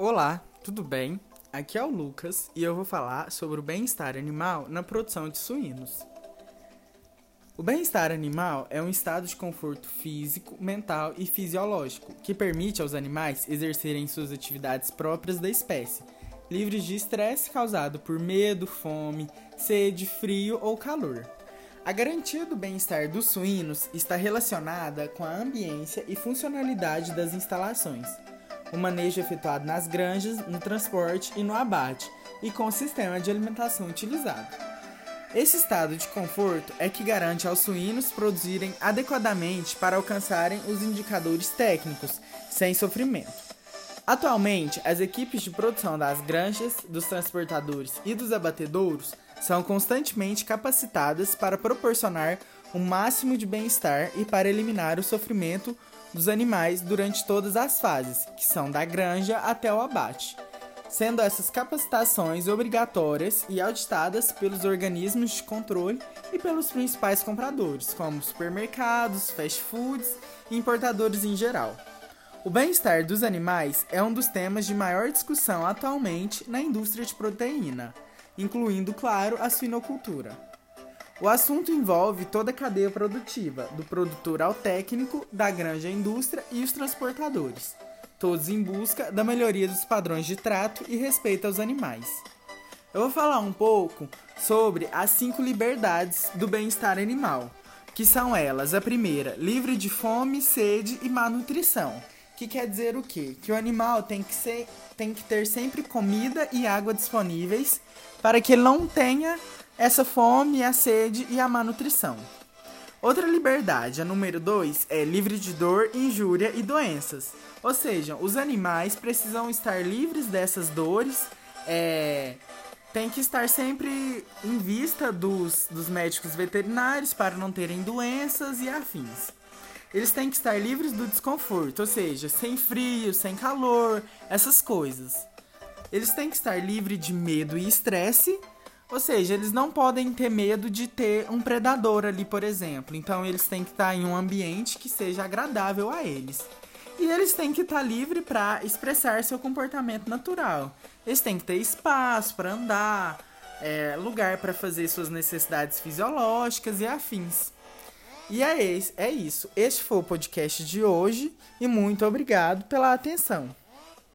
Olá, tudo bem? Aqui é o Lucas e eu vou falar sobre o bem-estar animal na produção de suínos. O bem-estar animal é um estado de conforto físico, mental e fisiológico que permite aos animais exercerem suas atividades próprias da espécie, livres de estresse causado por medo, fome, sede, frio ou calor. A garantia do bem-estar dos suínos está relacionada com a ambiência e funcionalidade das instalações, o manejo efetuado nas granjas, no transporte e no abate, e com o sistema de alimentação utilizado. Esse estado de conforto é que garante aos suínos produzirem adequadamente para alcançarem os indicadores técnicos, sem sofrimento. Atualmente, as equipes de produção das granjas, dos transportadores e dos abatedouros são constantemente capacitadas para proporcionar o máximo de bem-estar e para eliminar o sofrimento dos animais durante todas as fases, que são da granja até o abate, sendo essas capacitações obrigatórias e auditadas pelos organismos de controle e pelos principais compradores, como supermercados, fast foods e importadores em geral. O bem-estar dos animais é um dos temas de maior discussão atualmente na indústria de proteína incluindo, claro, a suinocultura. O assunto envolve toda a cadeia produtiva, do produtor ao técnico, da granja à indústria e os transportadores, todos em busca da melhoria dos padrões de trato e respeito aos animais. Eu vou falar um pouco sobre as cinco liberdades do bem-estar animal, que são elas: a primeira, livre de fome, sede e má nutrição. Que quer dizer o quê? Que o animal tem que, ser, tem que ter sempre comida e água disponíveis para que ele não tenha essa fome, a sede e a má nutrição. Outra liberdade, a número 2, é livre de dor, injúria e doenças. Ou seja, os animais precisam estar livres dessas dores, é, tem que estar sempre em vista dos, dos médicos veterinários para não terem doenças e afins. Eles têm que estar livres do desconforto, ou seja, sem frio, sem calor, essas coisas. Eles têm que estar livres de medo e estresse, ou seja, eles não podem ter medo de ter um predador ali, por exemplo. Então, eles têm que estar em um ambiente que seja agradável a eles. E eles têm que estar livres para expressar seu comportamento natural. Eles têm que ter espaço para andar, é, lugar para fazer suas necessidades fisiológicas e afins. E é, é isso. Este foi o podcast de hoje e muito obrigado pela atenção.